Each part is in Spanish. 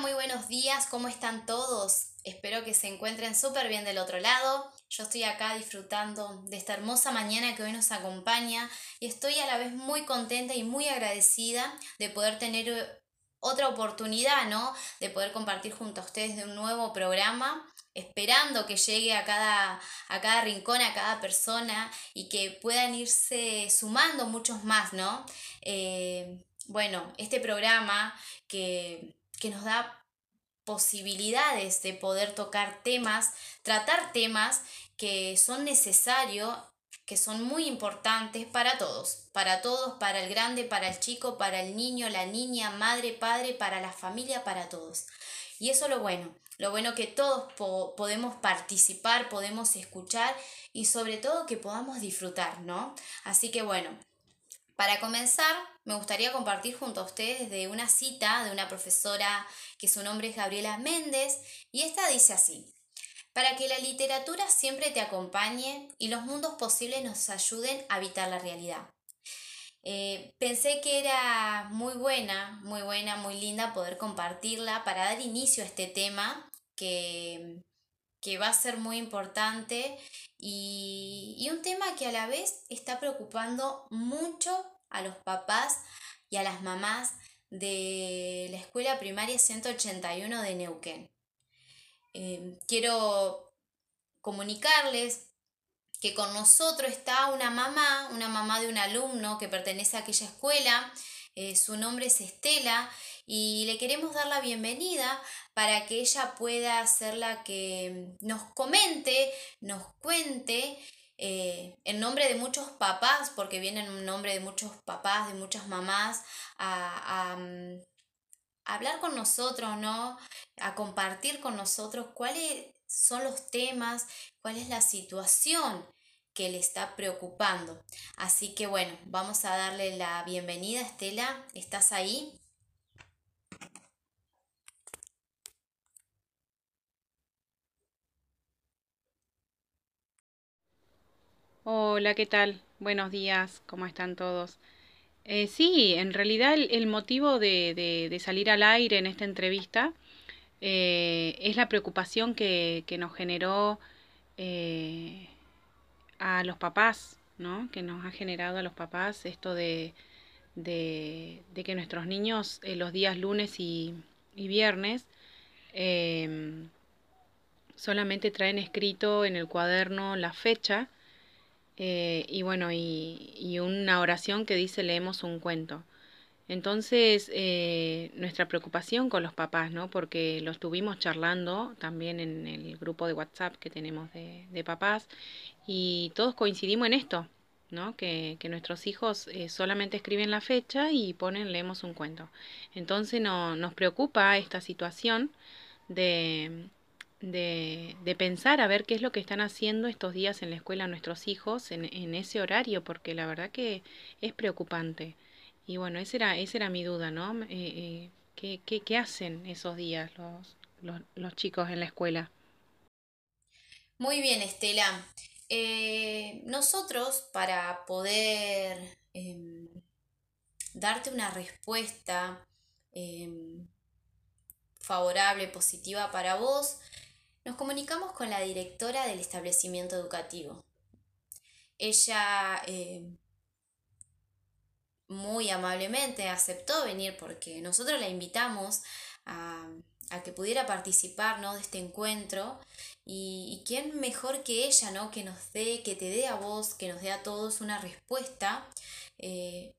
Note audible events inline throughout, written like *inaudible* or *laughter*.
muy buenos días, ¿cómo están todos? Espero que se encuentren súper bien del otro lado. Yo estoy acá disfrutando de esta hermosa mañana que hoy nos acompaña y estoy a la vez muy contenta y muy agradecida de poder tener eh, otra oportunidad, ¿no? De poder compartir junto a ustedes de un nuevo programa esperando que llegue a cada, a cada rincón, a cada persona y que puedan irse sumando muchos más, ¿no? Eh, bueno, este programa que, que nos da posibilidades de poder tocar temas, tratar temas que son necesarios, que son muy importantes para todos, para todos, para el grande, para el chico, para el niño, la niña, madre, padre, para la familia, para todos. Y eso es lo bueno, lo bueno que todos podemos participar, podemos escuchar y sobre todo que podamos disfrutar, ¿no? Así que bueno, para comenzar, me gustaría compartir junto a ustedes de una cita de una profesora que su nombre es Gabriela Méndez y esta dice así, para que la literatura siempre te acompañe y los mundos posibles nos ayuden a habitar la realidad. Eh, pensé que era muy buena, muy buena, muy linda poder compartirla para dar inicio a este tema que, que va a ser muy importante y, un tema que a la vez está preocupando mucho a los papás y a las mamás de la escuela primaria 181 de Neuquén. Em, quiero comunicarles que con nosotros está una mamá, una mamá de un alumno que pertenece a aquella escuela, eh, su nombre es Estela y le queremos dar la bienvenida para que ella pueda ser la que nos comente, nos cuente eh, en nombre de muchos papás, porque vienen en nombre de muchos papás, de muchas mamás, a, mm, hablar con nosotros, ¿no? A compartir con nosotros cuáles son los temas, cuál es la situación que le está preocupando. Así que bueno, vamos a darle la bienvenida, Estela. ¿Estás ahí? Hola, ¿qué tal? Buenos días, ¿cómo están todos? Eh, sí, en realidad el, motivo de, salir al aire en esta entrevista eh, es la preocupación que, nos generó eh, a los papás, ¿no? Que nos ha generado a los papás esto de, de, que nuestros niños los días lunes y, viernes solamente traen escrito en el cuaderno la fecha eh, y bueno, y, una oración que dice leemos un cuento. Entonces, eh, nuestra preocupación con los papás, ¿no? Porque lo estuvimos charlando también en el grupo de WhatsApp que tenemos de, papás y todos coincidimos en esto, ¿no? Que, que nuestros hijos eh, solamente escriben la fecha y ponen leemos un cuento. Entonces no, nos preocupa esta situación de, de, de, pensar a ver qué es lo que están haciendo estos días en la escuela nuestros hijos en, en ese horario, porque la verdad que es preocupante. Y bueno, esa era, esa era mi duda, ¿no? Eh, ¿qué, qué, qué, hacen esos días los, los, los, chicos en la escuela? Muy bien, Estela. Eh, nosotros, para poder em, darte una respuesta em, favorable, positiva para vos, nos comunicamos con la directora del establecimiento educativo. Ella eh, muy amablemente aceptó venir porque nosotros la invitamos a, que pudiera participar de este encuentro y, quién mejor que ella ¿no? que nos dé, que te dé a vos, que nos dé a todos una respuesta eh,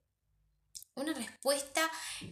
una respuesta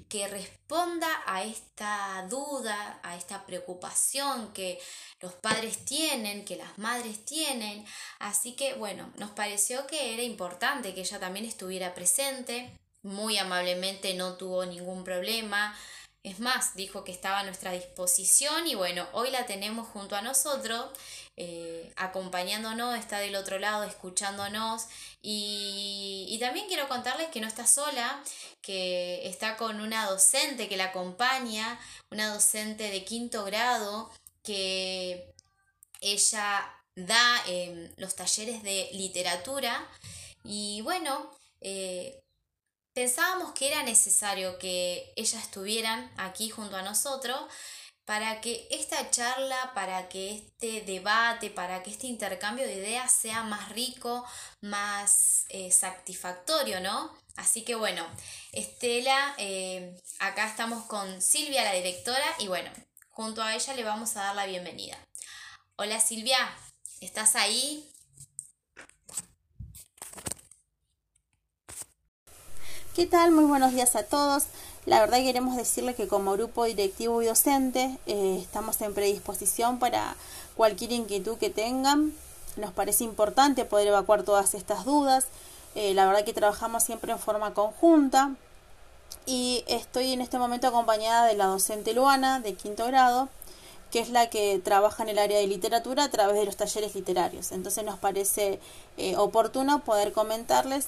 que responda a esta duda, a esta preocupación que los padres tienen, que las madres tienen. Así que bueno, nos pareció que era importante que ella también estuviera presente. Muy amablemente no tuvo ningún problema. Es más, dijo que estaba a nuestra disposición y bueno, hoy la tenemos junto a nosotros, eh, acompañándonos, está del otro lado, escuchándonos. Y, y, también quiero contarles que no está sola, que está con una docente que la acompaña, una docente de quinto grado que ella da em, los talleres de literatura. Y bueno, eh, pensábamos que era necesario que ellas estuvieran aquí junto a nosotros para que esta charla, para que este debate, para que este intercambio de ideas sea más rico, más eh, satisfactorio, ¿no? Así que bueno, Estela, eh, acá estamos con Silvia, la directora, y bueno, junto a ella le vamos a dar la bienvenida. Hola Silvia, ¿estás ahí? ¿Qué tal? Muy buenos días a todos. La verdad queremos decirles que como grupo directivo y docente eh, estamos en predisposición para cualquier inquietud que tengan. Nos parece importante poder evacuar todas estas dudas. Eh, la verdad que trabajamos siempre en forma conjunta y estoy en este momento acompañada de la docente Luana de quinto grado que es la que trabaja en el área de literatura a través de los talleres literarios. Entonces nos parece eh, oportuno poder comentarles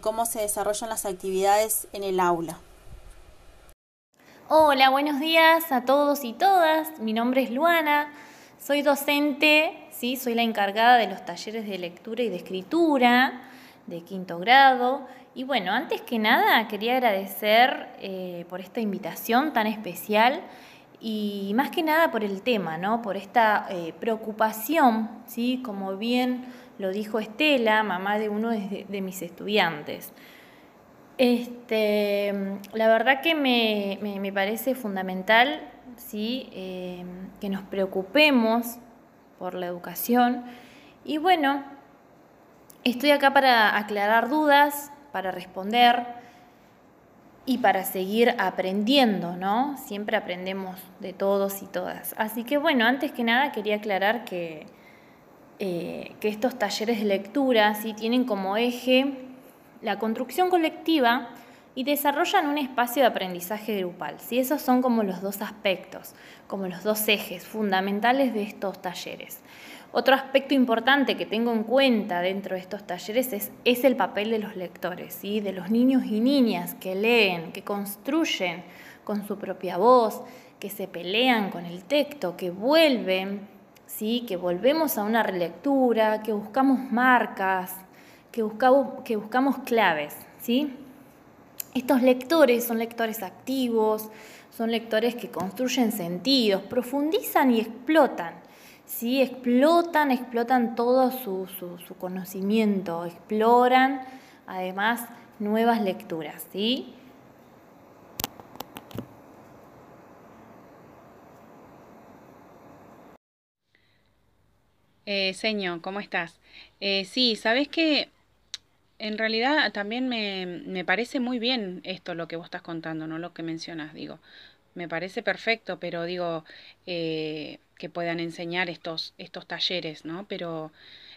cómo se desarrollan las actividades en el aula. Hola, buenos días a todos y todas. Mi nombre es Luana, soy docente, ¿sí? soy la encargada de los talleres de lectura y de escritura de quinto grado. Y bueno, antes que nada quería agradecer eh, por esta invitación tan especial y más que nada por el tema, ¿no? por esta eh, preocupación, ¿sí? como bien lo dijo Estela, mamá de uno de, mis estudiantes. Este, la verdad que me, parece fundamental ¿sí? Eh, que nos preocupemos por la educación. Y bueno, estoy acá para aclarar dudas, para responder y para seguir aprendiendo, ¿no? Siempre aprendemos de todos y todas. Así que bueno, antes que nada quería aclarar que eh, que estos talleres de lectura ¿sí? tienen como eje la construcción colectiva y desarrollan un espacio de aprendizaje grupal. ¿sí? Esos son como los dos aspectos, como los dos ejes fundamentales de estos talleres. Otro aspecto importante que tengo en cuenta dentro de estos talleres es, es el papel de los lectores, ¿sí? de los niños y niñas que leen, que construyen con su propia voz, que se pelean con el texto, que vuelven ¿sí? que volvemos a una relectura, que buscamos marcas, que buscamos, que buscamos claves. ¿sí? Estos lectores son lectores activos, son lectores que construyen sentidos, profundizan y explotan. ¿sí? Explotan, explotan todo su, su conocimiento, exploran además nuevas lecturas. ¿sí? Eh, señor, ¿cómo estás? Eh, sí, sabes que en realidad también me, me, parece muy bien esto lo que vos estás contando, no lo que mencionas, digo. Me parece perfecto, pero digo eh, que puedan enseñar estos, estos talleres, ¿no? Pero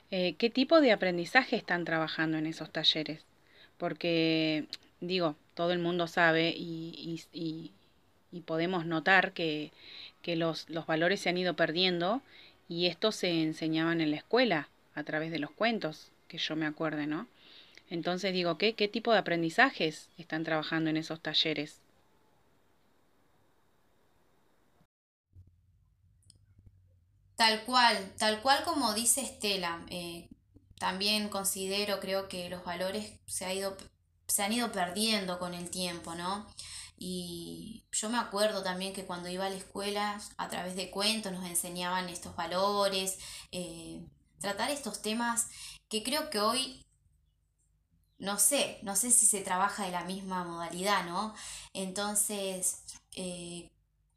eh, ¿qué tipo de aprendizaje están trabajando en esos talleres? Porque, digo, todo el mundo sabe y, y, y podemos notar que, que los, los valores se han ido perdiendo y esto se enseñaban en la escuela a través de los cuentos, que yo me acuerde, ¿no? Entonces digo, ¿qué, qué tipo de aprendizajes están trabajando en esos talleres? Tal cual, tal cual como dice Estela, eh, también considero, creo que los valores se, ha ido, se han ido perdiendo con el tiempo, ¿no? Y yo me acuerdo también que cuando iba a la escuela, a través de cuentos, nos enseñaban estos valores, eh, tratar estos temas que creo que hoy, no sé, no sé si se trabaja de la misma modalidad, ¿no? Entonces, eh,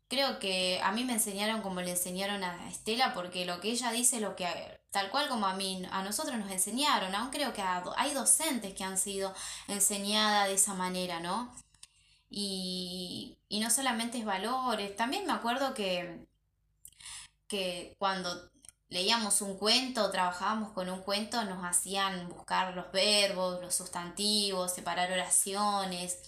creo que a mí me enseñaron como le enseñaron a Estela, porque lo que ella dice, lo que tal cual como a mí, a nosotros nos enseñaron, aún creo que hay docentes que han sido enseñadas de esa manera, ¿no? Y, y no solamente es valores, también me acuerdo que, que cuando leíamos un cuento, trabajábamos con un cuento, nos hacían buscar los verbos, los sustantivos, separar oraciones,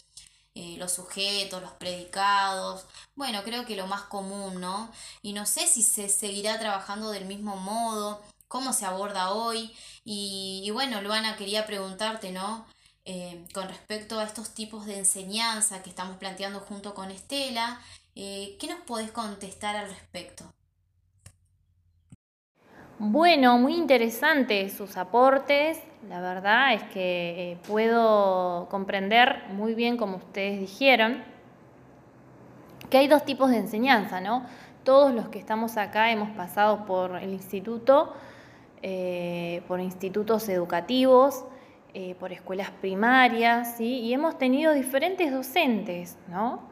eh, los sujetos, los predicados. Bueno, creo que lo más común, ¿no? Y no sé si se seguirá trabajando del mismo modo, cómo se aborda hoy. Y, bueno, Luana, quería preguntarte, ¿no? Eh, con respecto a estos tipos de enseñanza que estamos planteando junto con Estela. Eh, ¿Qué nos podés contestar al respecto? Bueno, muy interesantes sus aportes. La verdad es que eh, puedo comprender muy bien, como ustedes dijeron, que hay dos tipos de enseñanza, ¿no? todos los que estamos acá hemos pasado por el instituto, eh, por institutos educativos, eh, por escuelas primarias, ¿sí? y hemos tenido diferentes docentes, ¿no?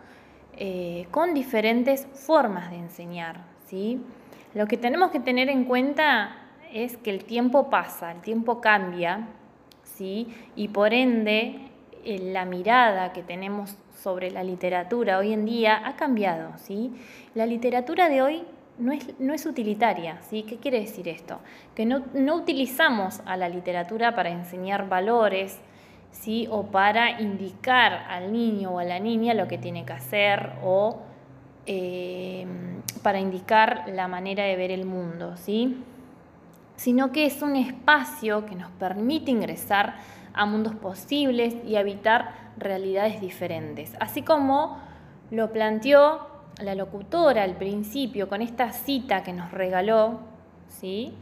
Con diferentes formas de enseñar. ¿sí? Lo que tenemos que tener en cuenta es que el tiempo pasa, el tiempo cambia, ¿sí? y por ende la mirada que tenemos sobre la literatura hoy en día ha cambiado. ¿sí? La literatura de hoy no es, no es utilitaria. ¿sí? ¿Qué quiere decir esto? Que no, no utilizamos a la literatura para enseñar valores, ¿sí? o para indicar al niño o a la niña lo que tiene que hacer o eh, para indicar la manera de ver el mundo, ¿sí? sino que es un espacio que nos permite ingresar a mundos posibles y habitar realidades diferentes. Así como lo planteó la locutora al principio con esta cita que nos regaló, ¿sí?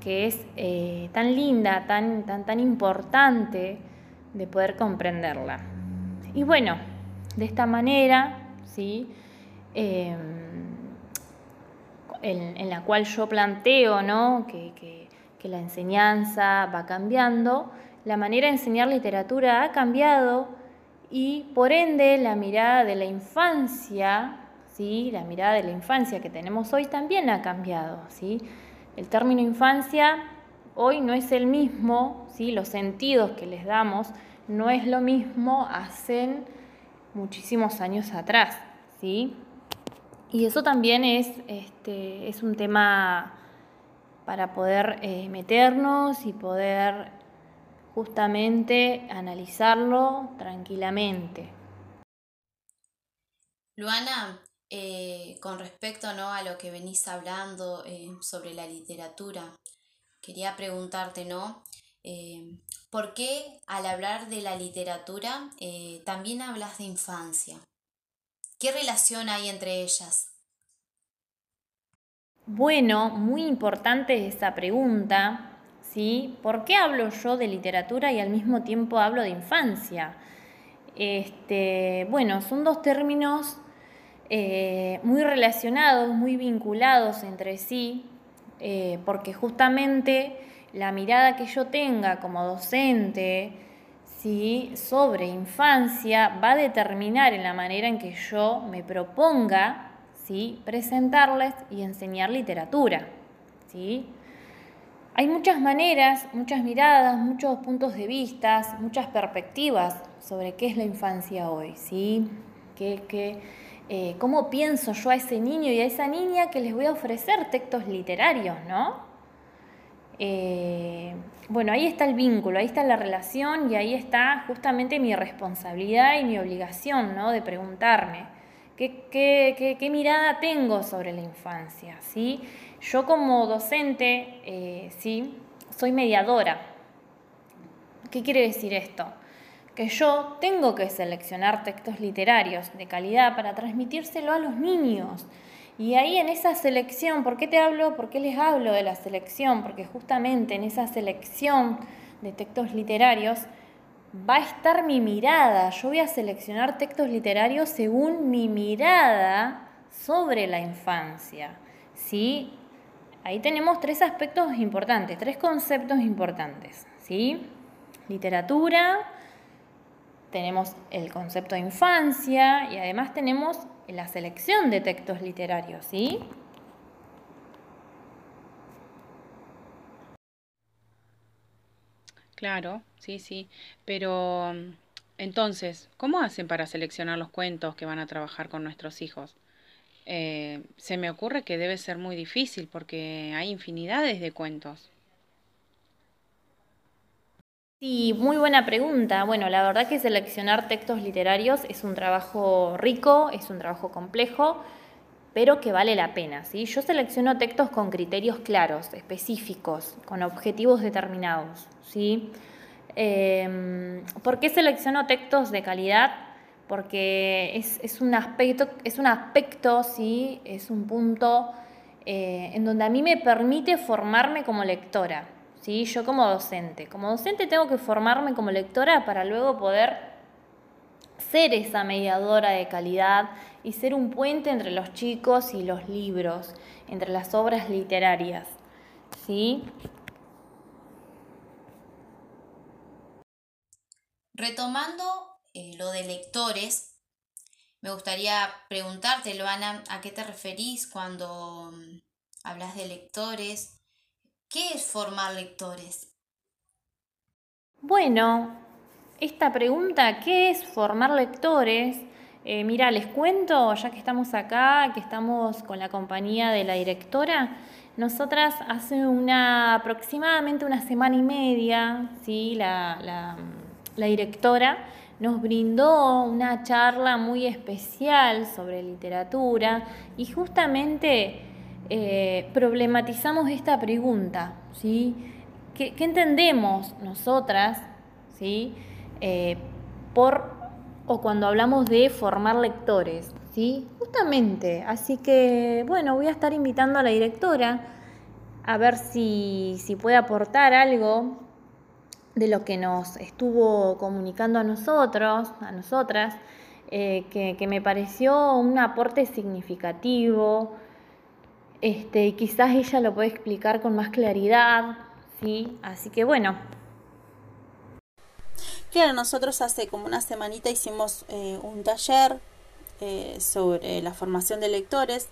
que es eh, tan linda, tan, tan, tan importante de poder comprenderla. Y bueno, de esta manera, ¿sí? Em, en, la cual yo planteo ¿no? que, que, que la enseñanza va cambiando, la manera de enseñar literatura ha cambiado y por ende la mirada de la infancia, ¿sí? la mirada de la infancia que tenemos hoy también ha cambiado. ¿sí? El término infancia hoy no es el mismo, ¿sí? los sentidos que les damos no es lo mismo hace muchísimos años atrás. ¿sí? Y eso también es, este, es un tema para poder eh, meternos y poder justamente analizarlo tranquilamente. Luana, eh, con respecto ¿no? a lo que venís hablando eh, sobre la literatura, quería preguntarte, ¿no? ¿Por qué al hablar de la literatura también hablas de infancia? ¿Qué relación hay entre ellas? Bueno, muy importante esa pregunta, ¿sí? ¿Por qué hablo yo de literatura y al mismo tiempo hablo de infancia? Este, bueno, son dos términos eh, muy relacionados, muy vinculados entre sí, eh, porque justamente la mirada que yo tenga como docente ¿sí? sobre infancia va a determinar en la manera en que yo me proponga ¿sí? presentarles y enseñar literatura. ¿sí? Hay muchas maneras, muchas miradas, muchos puntos de vista, muchas perspectivas sobre qué es la infancia hoy, ¿sí? Eh, ¿Cómo pienso yo a ese niño y a esa niña que les voy a ofrecer textos literarios, ¿no? Eh, bueno, ahí está el vínculo, ahí está la relación y ahí está justamente mi responsabilidad y mi obligación, ¿no? De preguntarme, ¿qué, qué mirada tengo sobre la infancia, ¿sí? Yo como docente, eh, sí, soy mediadora. ¿Qué quiere decir esto? Que yo tengo que seleccionar textos literarios de calidad para transmitírselo a los niños. Y ahí en esa selección, ¿por qué te hablo? ¿Por qué les hablo de la selección? Porque justamente en esa selección de textos literarios va a estar mi mirada. Yo voy a seleccionar textos literarios según mi mirada sobre la infancia. ¿sí? Ahí tenemos tres aspectos importantes, tres conceptos importantes, ¿sí? Literatura, tenemos el concepto de infancia y además tenemos la selección de textos literarios, ¿sí? Claro, sí, sí, pero entonces, ¿cómo hacen para seleccionar los cuentos que van a trabajar con nuestros hijos? Eh, se me ocurre que debe ser muy difícil porque hay infinidades de cuentos. Sí, muy buena pregunta. Bueno, la verdad que seleccionar textos literarios es un trabajo rico, es un trabajo complejo, pero que vale la pena. ¿sí? Yo selecciono textos con criterios claros, específicos, con objetivos determinados. ¿sí? Eh, ¿Por qué selecciono textos de calidad? porque es, un aspecto, es un aspecto, sí, es un punto eh, en donde a mí me permite formarme como lectora, ¿sí? yo como docente. Como docente tengo que formarme como lectora para luego poder ser esa mediadora de calidad y ser un puente entre los chicos y los libros, entre las obras literarias. ¿Sí? Retomando eh, lo de lectores, me gustaría preguntarte, Loana, ¿a qué te referís cuando mm, hablas de lectores? ¿Qué es formar lectores? Bueno, esta pregunta, ¿qué es formar lectores? Eh, mira, les cuento, ya que estamos acá, que estamos con la compañía de la directora, nosotras hace una aproximadamente una semana y media, ¿sí? la, directora nos brindó una charla muy especial sobre literatura y justamente eh, problematizamos esta pregunta, ¿sí? ¿Qué, entendemos nosotras, ¿sí? Eh, por o cuando hablamos de formar lectores, ¿sí? Justamente, así que bueno, voy a estar invitando a la directora a ver si, puede aportar algo de lo que nos estuvo comunicando a nosotros, a nosotras, eh, que, me pareció un aporte significativo, este, quizás ella lo puede explicar con más claridad, ¿sí? Así que bueno, Claro, nosotros hace como una semanita hicimos eh, un taller eh, sobre la formación de lectores,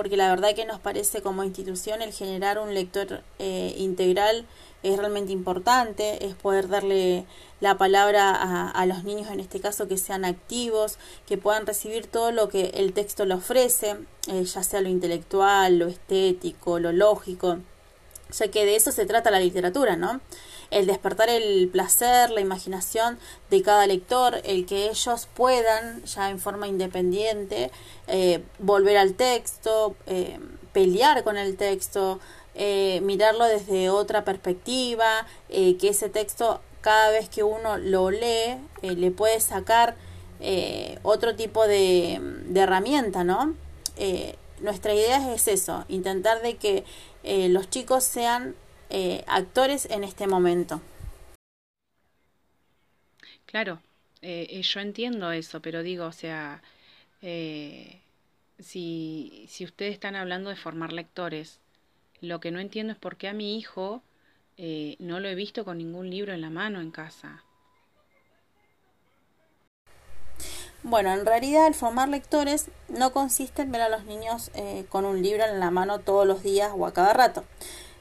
porque la verdad que nos parece como institución el generar un lector eh, integral es realmente importante, es poder darle la palabra a, a, los niños, en este caso, que sean activos, que puedan recibir todo lo que el texto le ofrece, ya sea lo intelectual, lo estético, lo lógico, ya que de eso se trata la literatura, ¿no? El despertar el placer, la imaginación de cada lector, el que ellos puedan ya en forma independiente eh, volver al texto, eh, pelear con el texto, eh, mirarlo desde otra perspectiva, que ese texto cada vez que uno lo lee le puede sacar otro tipo de, de herramienta, ¿no? nuestra idea es eso, intentar de que los chicos sean eh, actores en este momento. Claro, eh, eh, yo entiendo eso, pero digo, o sea, si, si ustedes están hablando de formar lectores, lo que no entiendo es por qué a mi hijo no lo he visto con ningún libro en la mano en casa. Bueno, en realidad el formar lectores no consiste en ver a los niños con un libro en la mano todos los días o a cada rato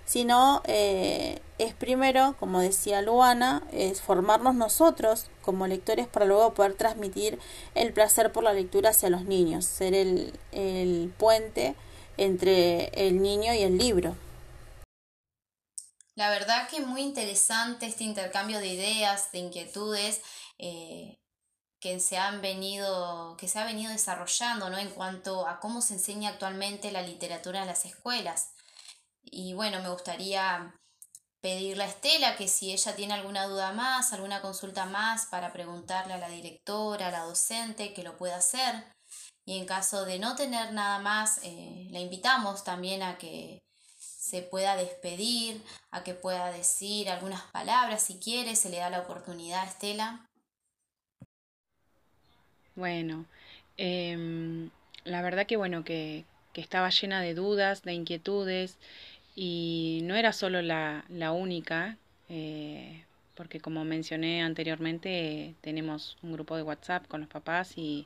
sino eh, es primero, como decía Luana, es formarnos nosotros como lectores para luego poder transmitir el placer por la lectura hacia los niños, ser el, el puente entre el niño y el libro. La verdad que muy interesante este intercambio de ideas, de inquietudes eh, que se han venido, que se ha venido desarrollando, ¿no? En cuanto a cómo se enseña actualmente la literatura en las escuelas. Y bueno, me gustaría pedirle a Estela que si ella tiene alguna duda más, alguna consulta más para preguntarle a la directora, a la docente, que lo pueda hacer. Y en caso de no tener nada más, eh, la invitamos también a que se pueda despedir, a que pueda decir algunas palabras si quiere, se le da la oportunidad a Estela. Bueno, em, la verdad que bueno, que, que estaba llena de dudas, de inquietudes, y no era solo la, la única, eh, porque como mencioné anteriormente, tenemos un grupo de WhatsApp con los papás y,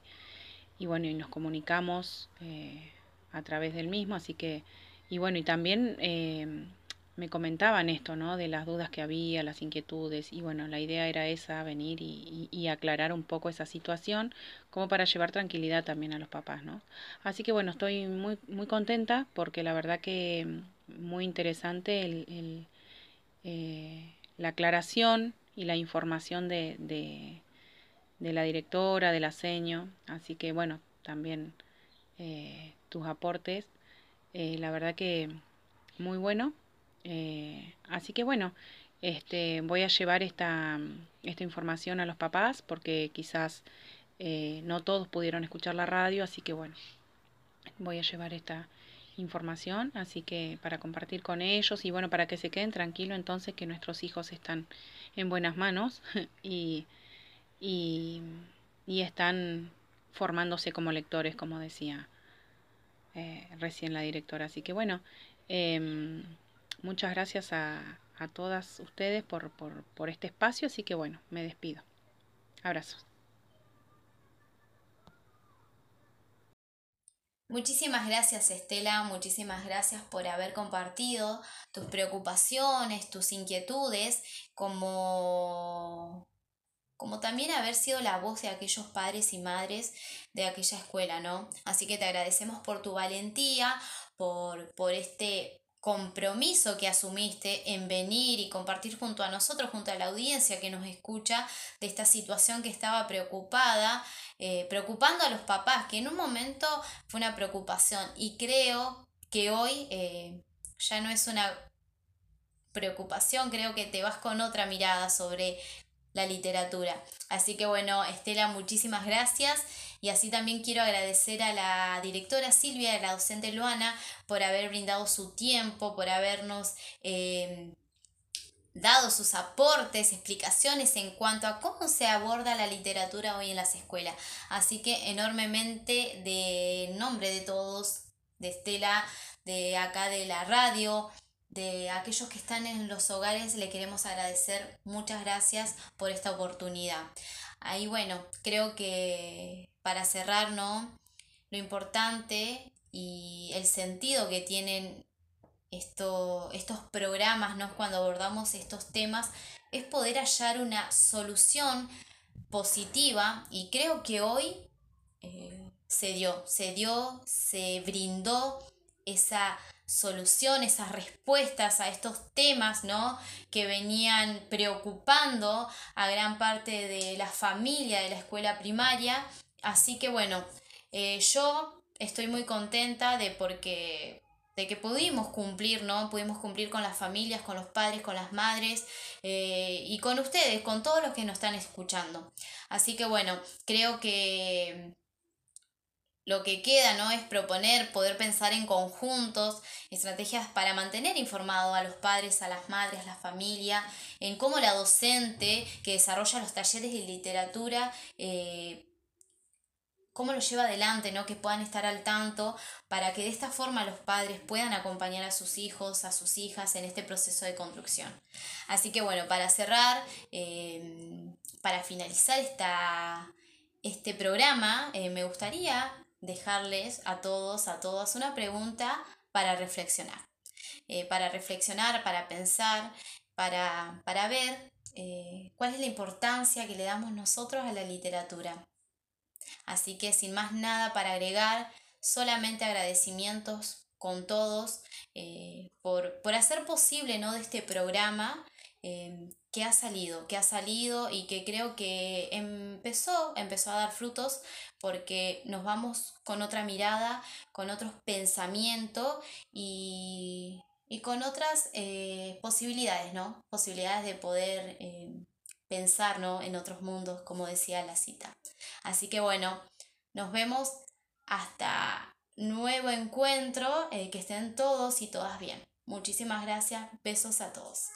y bueno, y nos comunicamos eh, a través del mismo, así que, y bueno, y también eh, me comentaban esto, ¿no? De las dudas que había, las inquietudes, y bueno, la idea era esa, venir y, y, aclarar un poco esa situación, como para llevar tranquilidad también a los papás, ¿no? Así que bueno, estoy muy, muy contenta porque la verdad que muy interesante el, eh, la aclaración y la información de, de, la directora, de la seño. Así que bueno, también eh, tus aportes. Eh, la verdad que muy bueno. Así que bueno, este, voy a llevar esta, esta información a los papás porque quizás no todos pudieron escuchar la radio, así que bueno, voy a llevar esta información, así que para compartir con ellos y bueno, para que se queden tranquilos entonces que nuestros hijos están en buenas manos *laughs* y, y, están formándose como lectores, como decía eh, recién la directora. Así que bueno, em, muchas gracias a, a todas ustedes por, por, por este espacio, así que bueno, me despido. Abrazos. Muchísimas gracias Estela, muchísimas gracias por haber compartido tus preocupaciones, tus inquietudes, como, como también haber sido la voz de aquellos padres y madres de aquella escuela, ¿no? Así que te agradecemos por tu valentía, por, por este compromiso que asumiste en venir y compartir junto a nosotros, junto a la audiencia que nos escucha, de esta situación que estaba preocupada, eh, preocupando a los papás, que en un momento fue una preocupación y creo que hoy eh, ya no es una preocupación, creo que te vas con otra mirada sobre la literatura. Así que bueno, Estela, muchísimas gracias. Y así también quiero agradecer a la directora Silvia a la docente Luana por haber brindado su tiempo, por habernos eh, dado sus aportes, explicaciones en cuanto a cómo se aborda la literatura hoy en las escuelas. Así que enormemente de nombre de todos, de Estela, de acá de la radio, de aquellos que están en los hogares, le queremos agradecer muchas gracias por esta oportunidad. Ahí bueno, creo que para cerrar, ¿no? Lo importante y el sentido que tienen esto, estos programas, ¿no? Cuando abordamos estos temas, es poder hallar una solución positiva y creo que hoy eh, se dio, se dio, se brindó esa solución, esas respuestas a estos temas, ¿no? Que venían preocupando a gran parte de la familia de la escuela primaria. Así que bueno, eh, yo estoy muy contenta de porque de que pudimos cumplir, ¿no? Pudimos cumplir con las familias, con los padres, con las madres eh, y con ustedes, con todos los que nos están escuchando. Así que bueno, creo que lo que queda no es proponer, poder pensar en conjuntos, estrategias para mantener informado a los padres, a las madres, a la familia, en cómo la docente que desarrolla los talleres de literatura, eh, cómo lo lleva adelante, ¿no? que puedan estar al tanto, para que de esta forma los padres puedan acompañar a sus hijos, a sus hijas en este proceso de construcción. Así que bueno, para cerrar, eh, para finalizar esta, este programa, eh, me gustaría dejarles a todos, a todas una pregunta para reflexionar. Eh, para reflexionar, para pensar, para, para ver eh, cuál es la importancia que le damos nosotros a la literatura. Así que sin más nada para agregar, solamente agradecimientos con todos eh, por, por, hacer posible ¿no? de este programa que ha salido, que ha salido y que creo que empezó, empezó a dar frutos porque nos vamos con otra mirada, con otros pensamientos y, con otras eh, posibilidades, ¿no? Posibilidades de poder eh, pensar, ¿no? En otros mundos, como decía la cita. Así que bueno, nos vemos hasta nuevo encuentro, eh, que estén todos y todas bien. Muchísimas gracias, besos a todos.